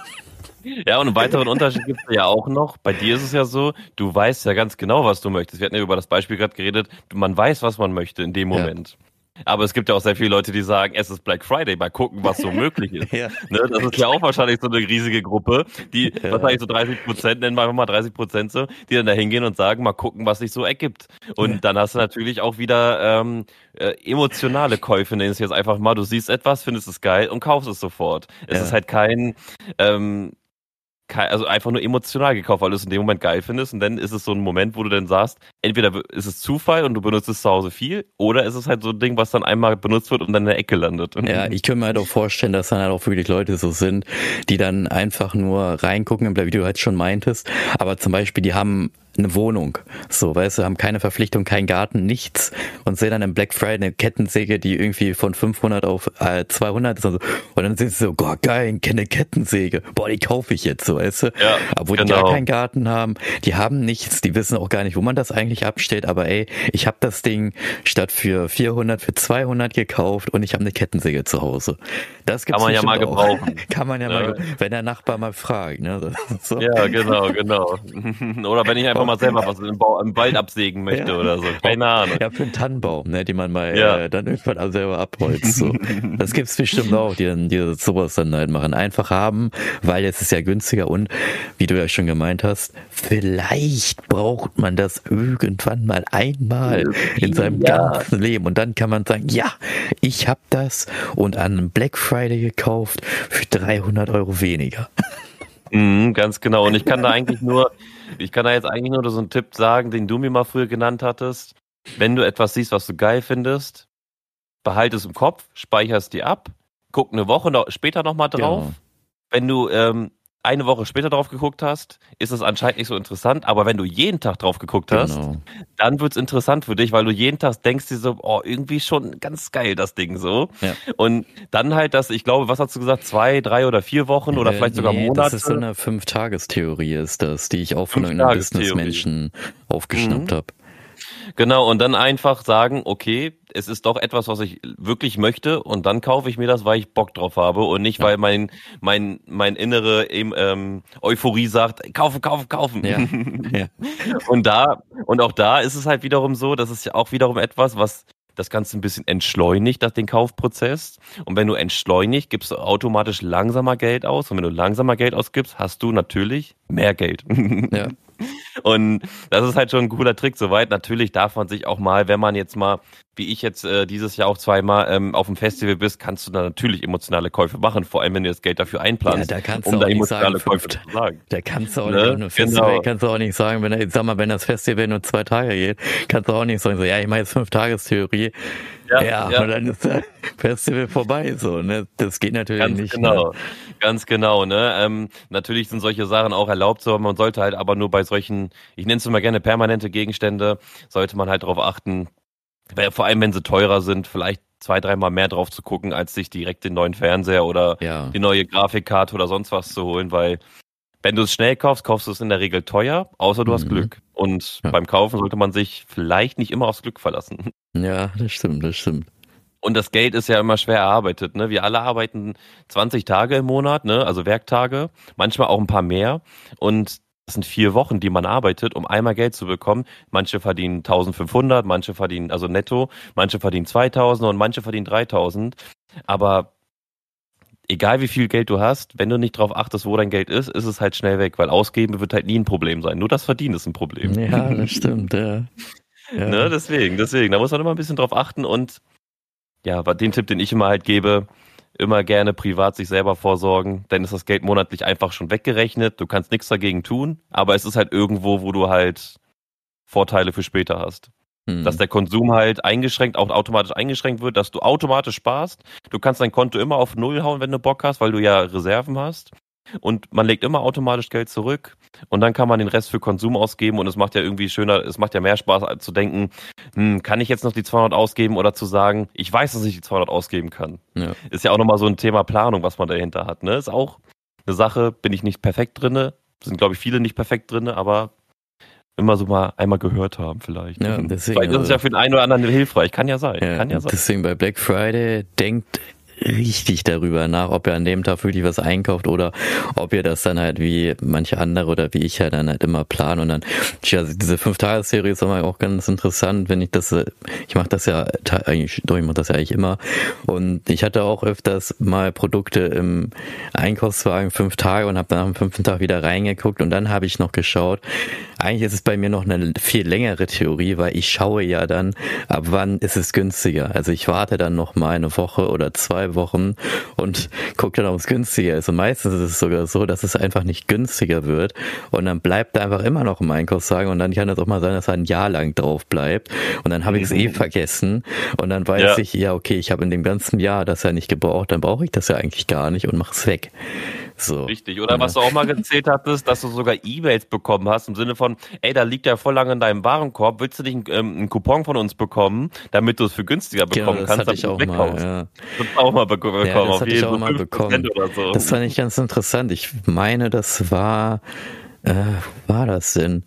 Ja, und einen weiteren Unterschied gibt es ja auch noch. Bei dir ist es ja so, du weißt ja ganz genau, was du möchtest. Wir hatten ja über das Beispiel gerade geredet, man weiß, was man möchte in dem Moment. Ja. Aber es gibt ja auch sehr viele Leute, die sagen, es ist Black Friday, mal gucken, was so möglich ist. ja. ne? Das ist ja auch wahrscheinlich so eine riesige Gruppe, die ja. wahrscheinlich so 30 Prozent, nennen wir einfach mal 30 Prozent so, die dann da hingehen und sagen, mal gucken, was sich so ergibt. Und ja. dann hast du natürlich auch wieder ähm, äh, emotionale Käufe, ich es jetzt einfach mal. Du siehst etwas, findest es geil und kaufst es sofort. Es ist halt kein ähm, also einfach nur emotional gekauft, weil du es in dem Moment geil findest und dann ist es so ein Moment, wo du dann sagst, entweder ist es Zufall und du benutzt es zu Hause viel oder ist es halt so ein Ding, was dann einmal benutzt wird und dann in der Ecke landet. Ja, ich könnte mir halt auch vorstellen, dass dann halt auch wirklich Leute so sind, die dann einfach nur reingucken, wie du halt schon meintest, aber zum Beispiel, die haben eine Wohnung. So, weißt du, haben keine Verpflichtung, keinen Garten, nichts und sehen dann im Black Friday eine Kettensäge, die irgendwie von 500 auf äh, 200 ist und, so. und dann sind sie so, boah, geil, eine Kettensäge, boah, die kaufe ich jetzt, so, weißt du. Ja, Obwohl genau. die gar keinen Garten haben, die haben nichts, die wissen auch gar nicht, wo man das eigentlich abstellt, aber ey, ich habe das Ding statt für 400 für 200 gekauft und ich habe eine Kettensäge zu Hause. Das gibt's kann man ja mal gebrauchen. kann man ja, ja, mal, wenn der Nachbar mal fragt, ne. So. Ja, genau, genau. Oder wenn ich einfach einfach mal selber was im, Bau, im Wald absägen möchte ja. oder so. Keine Ahnung. Ja, für einen Tannenbaum, ne, den man mal ja. äh, dann irgendwann selber abholzt. So. das gibt's bestimmt auch, die dann die sowas dann halt machen. Einfach haben, weil es ist ja günstiger und wie du ja schon gemeint hast, vielleicht braucht man das irgendwann mal einmal in seinem ja. ganzen Leben und dann kann man sagen, ja, ich habe das und an Black Friday gekauft für 300 Euro weniger. Mhm, ganz genau. Und ich kann da eigentlich nur, ich kann da jetzt eigentlich nur so einen Tipp sagen, den du mir mal früher genannt hattest. Wenn du etwas siehst, was du geil findest, behalte es im Kopf, speicherst die ab, guck eine Woche noch, später nochmal drauf. Genau. Wenn du ähm, eine Woche später drauf geguckt hast, ist es anscheinend nicht so interessant. Aber wenn du jeden Tag drauf geguckt hast, genau. dann wird's interessant für dich, weil du jeden Tag denkst dir so, oh, irgendwie schon ganz geil, das Ding so. Ja. Und dann halt das, ich glaube, was hast du gesagt, zwei, drei oder vier Wochen oder äh, vielleicht sogar nee, Monate? Das ist so eine Fünf-Tages-Theorie ist das, die ich auch von einem Businessmenschen aufgeschnappt mhm. habe. Genau, und dann einfach sagen, okay, es ist doch etwas, was ich wirklich möchte und dann kaufe ich mir das, weil ich Bock drauf habe und nicht, ja. weil mein, mein, mein innere ähm, Euphorie sagt, kaufen, kaufen, kaufen. Ja. ja. Und da, und auch da ist es halt wiederum so, das ist ja auch wiederum etwas, was das Ganze ein bisschen entschleunigt, das, den Kaufprozess. Und wenn du entschleunigt, gibst du automatisch langsamer Geld aus. Und wenn du langsamer Geld ausgibst, hast du natürlich mehr Geld. Ja. Und das ist halt schon ein cooler Trick soweit. Natürlich darf man sich auch mal, wenn man jetzt mal, wie ich jetzt äh, dieses Jahr auch zweimal ähm, auf dem Festival bist, kannst du da natürlich emotionale Käufe machen, vor allem wenn du das Geld dafür einplanst. Ja, da kannst um du auch nicht sagen, Käufe zu sagen. Da kannst du auch ne? nicht, Festival genau. kannst du auch nicht sagen, wenn ich sag mal, wenn das Festival nur zwei Tage geht, kannst du auch nicht sagen, so, ja, ich mache jetzt fünf Tagestheorie. Ja, ja, ja, und dann ist das Festival vorbei, so, ne? Das geht natürlich Ganz nicht. Genau. Ne? Ganz genau, ne? Ähm, natürlich sind solche Sachen auch erlaubt, so, man sollte halt aber nur bei solchen, ich nenne es immer gerne permanente Gegenstände, sollte man halt darauf achten, vor allem wenn sie teurer sind, vielleicht zwei, dreimal mehr drauf zu gucken, als sich direkt den neuen Fernseher oder ja. die neue Grafikkarte oder sonst was zu holen, weil wenn du es schnell kaufst, kaufst du es in der Regel teuer, außer du mhm. hast Glück. Und ja. beim Kaufen sollte man sich vielleicht nicht immer aufs Glück verlassen. Ja, das stimmt, das stimmt. Und das Geld ist ja immer schwer erarbeitet. Ne? Wir alle arbeiten 20 Tage im Monat, ne? also Werktage, manchmal auch ein paar mehr. Und das sind vier Wochen, die man arbeitet, um einmal Geld zu bekommen. Manche verdienen 1500, manche verdienen, also netto, manche verdienen 2000 und manche verdienen 3000. Aber egal wie viel Geld du hast, wenn du nicht darauf achtest, wo dein Geld ist, ist es halt schnell weg, weil ausgeben wird halt nie ein Problem sein. Nur das Verdienen ist ein Problem. Ja, das stimmt, ja. ja. Ne, deswegen, deswegen, da muss man immer ein bisschen drauf achten und ja, den Tipp, den ich immer halt gebe, immer gerne privat sich selber vorsorgen, denn ist das Geld monatlich einfach schon weggerechnet. Du kannst nichts dagegen tun, aber es ist halt irgendwo, wo du halt Vorteile für später hast. Hm. Dass der Konsum halt eingeschränkt, auch automatisch eingeschränkt wird, dass du automatisch sparst. Du kannst dein Konto immer auf Null hauen, wenn du Bock hast, weil du ja Reserven hast und man legt immer automatisch Geld zurück und dann kann man den Rest für Konsum ausgeben und es macht ja irgendwie schöner, es macht ja mehr Spaß zu denken, hm, kann ich jetzt noch die 200 ausgeben oder zu sagen, ich weiß, dass ich die 200 ausgeben kann. Ja. Ist ja auch nochmal so ein Thema Planung, was man dahinter hat. Ne? Ist auch eine Sache, bin ich nicht perfekt drinne, sind glaube ich viele nicht perfekt drinne, aber immer so mal einmal gehört haben vielleicht. Ja, deswegen, vielleicht ist es ja für den einen oder anderen hilfreich, kann ja sein. Ja, kann ja sein. Deswegen bei Black Friday denkt richtig darüber nach, ob ihr an dem Tag wirklich was einkauft oder ob ihr das dann halt wie manche andere oder wie ich halt dann halt immer planen und dann, ja, diese Fünf-Tages-Serie ist immer auch ganz interessant, wenn ich das, ich mache das ja eigentlich, doch, ich mache das ja eigentlich immer. Und ich hatte auch öfters mal Produkte im Einkaufswagen fünf Tage und habe dann am fünften Tag wieder reingeguckt und dann habe ich noch geschaut, eigentlich ist es bei mir noch eine viel längere Theorie, weil ich schaue ja dann, ab wann ist es günstiger. Also ich warte dann noch mal eine Woche oder zwei Wochen und gucke dann, ob es günstiger ist. Und meistens ist es sogar so, dass es einfach nicht günstiger wird und dann bleibt er einfach immer noch im Einkaufswagen und dann kann es auch mal sein, dass er ein Jahr lang drauf bleibt und dann habe ich es eh mhm. vergessen und dann weiß ja. ich, ja okay, ich habe in dem ganzen Jahr das ja nicht gebraucht, dann brauche ich das ja eigentlich gar nicht und mache es weg. So. Richtig. Oder was du auch mal gezählt hattest, dass du sogar E-Mails bekommen hast im Sinne von, ey, da liegt ja voll lange in deinem Warenkorb, willst du nicht einen, ähm, einen Coupon von uns bekommen, damit du es für günstiger bekommen genau, das kannst, damit ich auch mal, ja. Das auch mal bekommen. Ja, das hatte ich auch mal bekommen. So. Das fand ich ganz interessant. Ich meine, das war, äh, war das denn?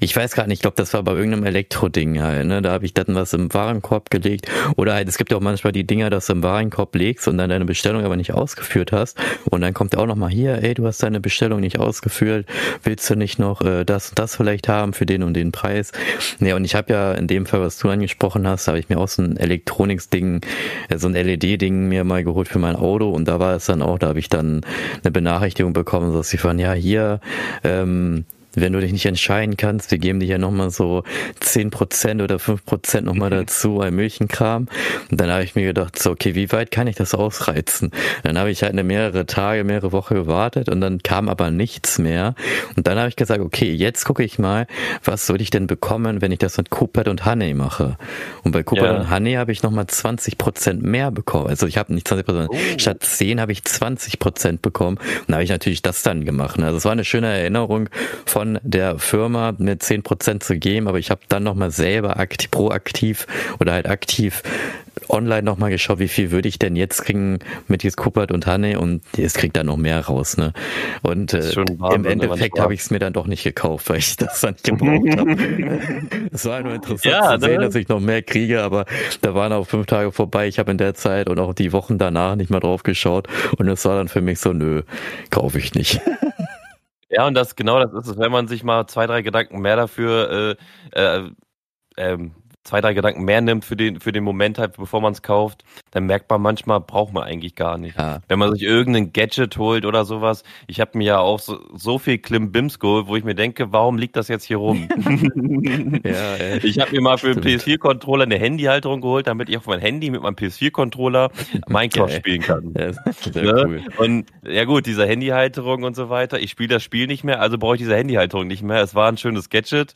Ich weiß gar nicht, ich glaube, das war bei irgendeinem Elektro-Ding halt, ne? Da habe ich dann was im Warenkorb gelegt. Oder halt, es gibt ja auch manchmal die Dinger, dass du im Warenkorb legst und dann deine Bestellung aber nicht ausgeführt hast. Und dann kommt auch nochmal hier, ey, du hast deine Bestellung nicht ausgeführt, willst du nicht noch äh, das und das vielleicht haben für den und den Preis? Ja, und ich habe ja in dem Fall, was du angesprochen hast, habe ich mir auch so ein Elektronics-Ding, äh, so ein LED-Ding mir mal geholt für mein Auto und da war es dann auch, da habe ich dann eine Benachrichtigung bekommen, dass sie von, ja, hier, ähm, wenn du dich nicht entscheiden kannst, wir geben dir ja nochmal so zehn Prozent oder fünf Prozent nochmal dazu ein Milchenkram. Und dann habe ich mir gedacht, so, okay, wie weit kann ich das ausreizen? Dann habe ich halt eine mehrere Tage, mehrere Wochen gewartet und dann kam aber nichts mehr. Und dann habe ich gesagt, okay, jetzt gucke ich mal, was würde ich denn bekommen, wenn ich das mit Coopert und Honey mache? Und bei Coopert ja. und Honey habe ich nochmal 20 Prozent mehr bekommen. Also ich habe nicht 20 Prozent, oh. statt 10 habe ich 20 Prozent bekommen. Und da habe ich natürlich das dann gemacht. Also es war eine schöne Erinnerung von von der Firma mir zehn Prozent zu geben, aber ich habe dann nochmal selber aktiv, proaktiv oder halt aktiv online nochmal geschaut, wie viel würde ich denn jetzt kriegen mit jetzt Kupert und Hanne und es kriegt da noch mehr raus, ne? Und äh, im Endeffekt habe ich es mir dann doch nicht gekauft, weil ich das dann nicht gebraucht habe. es war nur interessant ja, zu sehen, ne? dass ich noch mehr kriege, aber da waren auch fünf Tage vorbei. Ich habe in der Zeit und auch die Wochen danach nicht mehr drauf geschaut und es war dann für mich so, nö, kaufe ich nicht. Ja, und das genau das ist es, wenn man sich mal zwei, drei Gedanken mehr dafür äh, äh, ähm, zwei, drei Gedanken mehr nimmt für den, für den Moment halt, bevor man es kauft, dann merkt man manchmal, braucht man eigentlich gar nicht. Ja. Wenn man sich irgendein Gadget holt oder sowas. Ich habe mir ja auch so, so viel Klimbims geholt, wo ich mir denke, warum liegt das jetzt hier rum? ja, ey. Ich habe mir mal für den PS4-Controller eine Handyhalterung geholt, damit ich auf mein Handy mit meinem PS4-Controller Minecraft spielen kann. Ja, ne? cool. Und ja gut, diese Handyhalterung und so weiter. Ich spiele das Spiel nicht mehr, also brauche ich diese Handyhalterung nicht mehr. Es war ein schönes Gadget,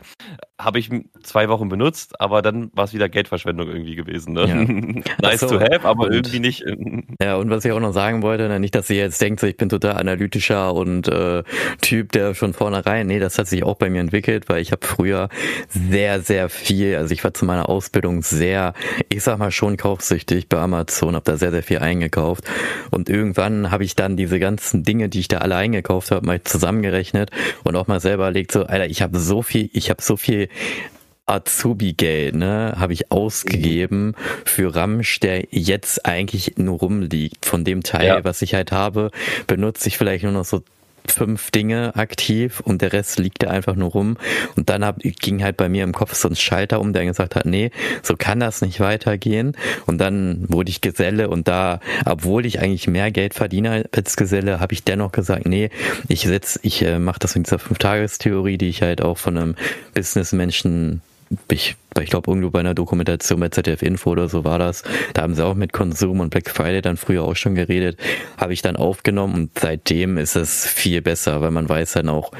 habe ich zwei Wochen benutzt, aber dann war es wieder Geldverschwendung irgendwie gewesen. Ne? Ja. nice so, to have, aber und, irgendwie nicht. Ja, und was ich auch noch sagen wollte, ne, nicht, dass ihr jetzt denkt, so, ich bin total analytischer und äh, Typ, der schon vornherein, nee, das hat sich auch bei mir entwickelt, weil ich habe früher sehr, sehr viel, also ich war zu meiner Ausbildung sehr, ich sag mal schon kaufsüchtig bei Amazon, habe da sehr, sehr viel eingekauft und irgendwann habe ich dann diese ganzen Dinge, die ich da alle eingekauft habe, mal zusammengerechnet und auch mal selber erlegt, so, Alter, ich habe so viel, ich habe so viel Azubi-Geld, ne, habe ich ausgegeben für Ramsch, der jetzt eigentlich nur rumliegt. Von dem Teil, ja. was ich halt habe, benutze ich vielleicht nur noch so fünf Dinge aktiv und der Rest liegt da einfach nur rum. Und dann hab, ging halt bei mir im Kopf so ein Schalter um, der gesagt hat, nee, so kann das nicht weitergehen. Und dann wurde ich Geselle und da, obwohl ich eigentlich mehr Geld verdiene als Geselle, habe ich dennoch gesagt, nee, ich setz, ich äh, mache das mit dieser Fünf-Tages-Theorie, die ich halt auch von einem Businessmenschen ich, ich glaube irgendwo bei einer Dokumentation bei ZDF Info oder so war das, da haben sie auch mit Konsum und Black Friday dann früher auch schon geredet, habe ich dann aufgenommen und seitdem ist es viel besser, weil man weiß dann auch,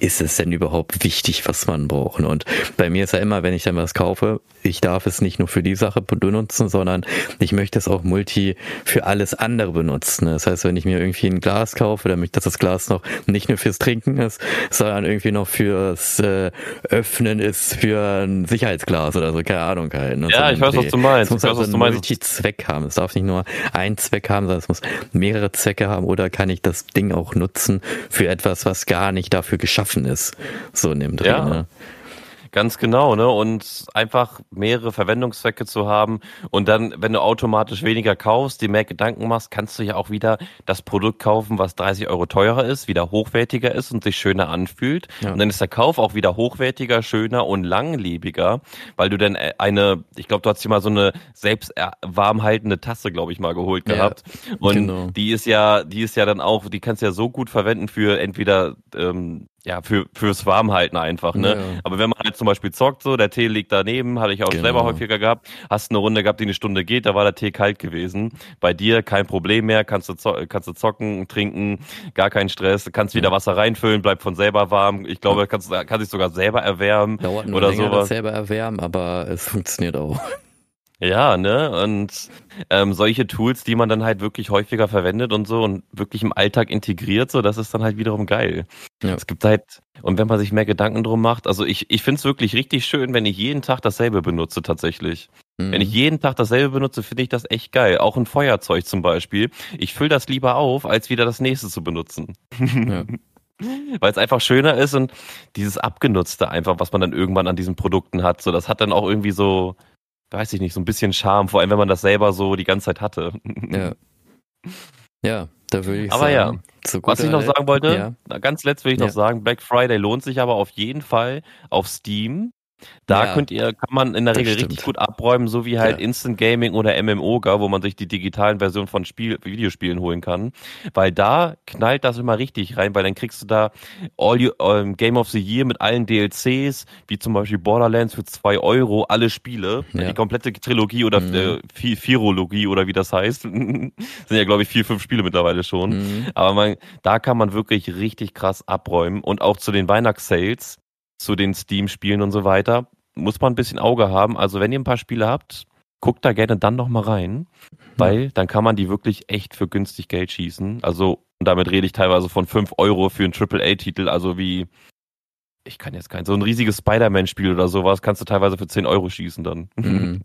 ist es denn überhaupt wichtig, was man braucht? Und bei mir ist ja immer, wenn ich dann was kaufe, ich darf es nicht nur für die Sache benutzen, sondern ich möchte es auch multi für alles andere benutzen. Das heißt, wenn ich mir irgendwie ein Glas kaufe, dann möchte ich, dass das Glas noch nicht nur fürs Trinken ist, sondern irgendwie noch fürs äh, Öffnen ist, für ein Sicherheitsglas oder so, keine Ahnung halt. Ne? Ja, ich weiß, was du meinst. Es muss also einen Multi-Zweck haben. Es darf nicht nur einen Zweck haben, sondern es muss mehrere Zwecke haben oder kann ich das Ding auch nutzen für etwas, was gar nicht dafür geschaffen offen ist, so in dem Dreh. Ja. Ne? Ganz genau, ne? Und einfach mehrere Verwendungszwecke zu haben und dann, wenn du automatisch weniger kaufst, dir mehr Gedanken machst, kannst du ja auch wieder das Produkt kaufen, was 30 Euro teurer ist, wieder hochwertiger ist und sich schöner anfühlt. Ja. Und dann ist der Kauf auch wieder hochwertiger, schöner und langlebiger, weil du dann äh, eine, ich glaube, du hast dir mal so eine selbst warmhaltende Tasse, glaube ich, mal geholt gehabt. Ja, und genau. die ist ja, die ist ja dann auch, die kannst du ja so gut verwenden für entweder ähm, ja, für, fürs Warmhalten einfach, ne? Ja. Aber wenn man halt zum Beispiel zockt, so, der Tee liegt daneben, hatte ich auch genau. selber häufiger gehabt, hast eine Runde gehabt, die eine Stunde geht, da war der Tee kalt gewesen. Bei dir kein Problem mehr, kannst du, zo kannst du zocken, trinken, gar keinen Stress, kannst wieder Wasser reinfüllen, bleibt von selber warm. Ich glaube, kannst, kannst dich sogar selber erwärmen. Dauert nur oder länger, sowas. Das selber erwärmen, aber es funktioniert auch. Ja, ne? Und ähm, solche Tools, die man dann halt wirklich häufiger verwendet und so und wirklich im Alltag integriert, so, das ist dann halt wiederum geil. Ja. Es gibt halt, und wenn man sich mehr Gedanken drum macht, also ich, ich finde es wirklich richtig schön, wenn ich jeden Tag dasselbe benutze tatsächlich. Mhm. Wenn ich jeden Tag dasselbe benutze, finde ich das echt geil. Auch ein Feuerzeug zum Beispiel. Ich fülle das lieber auf, als wieder das nächste zu benutzen. Ja. Weil es einfach schöner ist und dieses Abgenutzte einfach, was man dann irgendwann an diesen Produkten hat, so das hat dann auch irgendwie so, weiß ich nicht, so ein bisschen Charme, vor allem wenn man das selber so die ganze Zeit hatte. Ja. Ja, da würde ich aber sagen. ja, was ich noch sagen wollte, ja. ganz letzt will ich Ja. noch sagen, Black Friday lohnt sich aber auf jeden Fall auf Steam. Da Ja. könnt ihr, kann man in der Das Regel stimmt. richtig gut abräumen, so wie halt Ja. Instant Gaming oder MMOGA, wo man sich die digitalen Versionen von Spiel, Videospielen holen kann. Weil da knallt das immer richtig rein, weil dann kriegst du da All you, ähm, Game of the Year mit allen DLCs, wie zum Beispiel Borderlands für zwei Euro, alle Spiele, Ja. die komplette Trilogie oder Mhm. äh, Vi- Virologie oder wie das heißt. Sind ja, glaube ich, vier, fünf Spiele mittlerweile schon. Mhm. Aber man, da kann man wirklich richtig krass abräumen und auch zu den Weihnachtssales, zu den Steam-Spielen und so weiter, muss man ein bisschen Auge haben. Also wenn ihr ein paar Spiele habt, guckt da gerne dann noch mal rein, weil dann kann man die wirklich echt für günstig Geld schießen. Also und damit rede ich teilweise von 5 Euro für einen AAA-Titel, also wie ich kann jetzt kein, so ein riesiges Spider-Man-Spiel oder sowas kannst du teilweise für 10 Euro schießen dann. Mhm.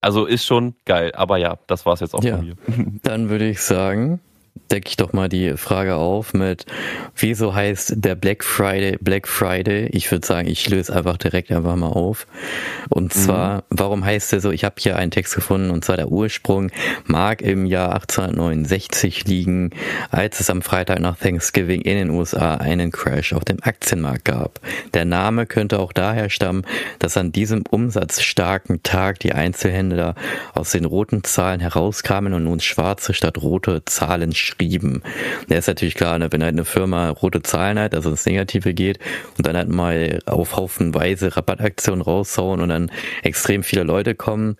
Also ist schon geil, aber ja, das war's jetzt auch Ja. von mir. Dann würde ich sagen, decke ich doch mal die Frage auf mit, wieso heißt der Black Friday Black Friday? Ich würde sagen, ich löse einfach direkt einfach mal auf. Und zwar, warum heißt der so? Ich habe hier einen Text gefunden und zwar der Ursprung mag im Jahr 1869 liegen, als es am Freitag nach Thanksgiving in den USA einen Crash auf dem Aktienmarkt gab. Der Name könnte auch daher stammen, dass an diesem umsatzstarken Tag die Einzelhändler aus den roten Zahlen herauskamen und nun schwarze statt rote Zahlen schrieben. Der ist natürlich klar, ne, wenn halt eine Firma rote Zahlen hat, also ins Negative geht und dann halt mal auf haufenweise Rabattaktionen raushauen und dann extrem viele Leute kommen,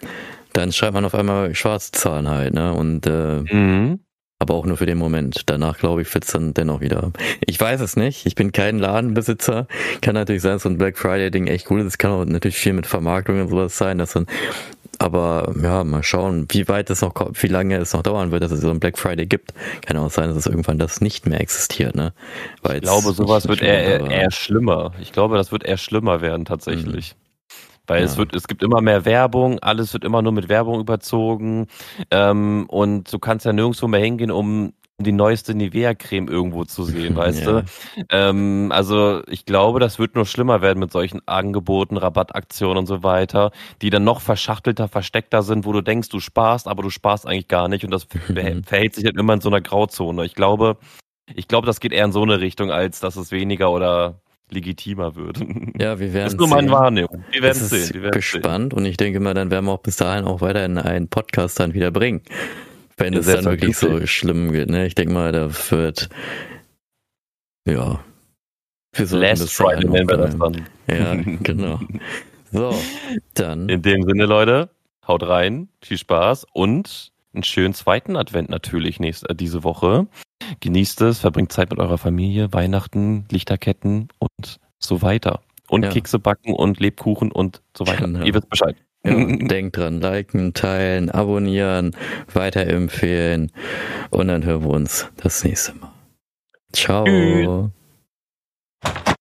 dann schreibt man auf einmal schwarze Zahlen halt, ne? Und äh, Mhm. aber auch nur für den Moment. Danach, glaube ich, wird's dann dennoch wieder. Ich weiß es nicht. Ich bin kein Ladenbesitzer. Kann natürlich sein, dass so ein Black Friday-Ding echt cool ist. Es kann auch natürlich viel mit Vermarktung und sowas sein. Dass dann, aber ja, mal schauen, wie weit es noch kommt, wie lange es noch dauern wird, dass es so ein Black Friday gibt. Kann auch sein, dass es irgendwann das nicht mehr existiert, ne? Weil Ich glaube, sowas wird eher, eher, eher schlimmer. Ich glaube, das wird eher schlimmer werden tatsächlich. Weil es Ja. wird, es gibt immer mehr Werbung, alles wird immer nur mit Werbung überzogen. Ähm, und du kannst ja nirgendwo mehr hingehen, um die neueste Nivea-Creme irgendwo zu sehen, weißt Ja. du? Ähm, also ich glaube, das wird nur schlimmer werden mit solchen Angeboten, Rabattaktionen und so weiter, die dann noch verschachtelter, versteckter sind, wo du denkst, du sparst, aber du sparst eigentlich gar nicht und das ver- verhält sich dann immer in so einer Grauzone. Ich glaube, ich glaube, das geht eher in so eine Richtung, als dass es weniger oder legitimer wird. Ja, wir Das werden ist nur meine sehen. Wahrnehmung. Wir werden Es sehen. Wir werden sehen. gespannt und ich denke mal, dann werden wir auch bis dahin auch weiterhin einen Podcast dann wieder bringen. Wenn es dann wirklich so schlimm geht, ne? Ich denke mal, da wird, ja, wir sollten Last Friday nennen wir das dann. Ja, genau. So, dann, In dem Sinne, Leute, haut rein, viel Spaß und einen schönen zweiten Advent natürlich nächste, äh, diese Woche. Genießt es, verbringt Zeit mit eurer Familie, Weihnachten, Lichterketten und so weiter. Und Ja. Kekse backen und Lebkuchen und so weiter. Genau. Ihr wisst Bescheid. Denkt dran, liken, teilen, abonnieren, weiterempfehlen und dann hören wir uns das nächste Mal. Ciao. Tschüss.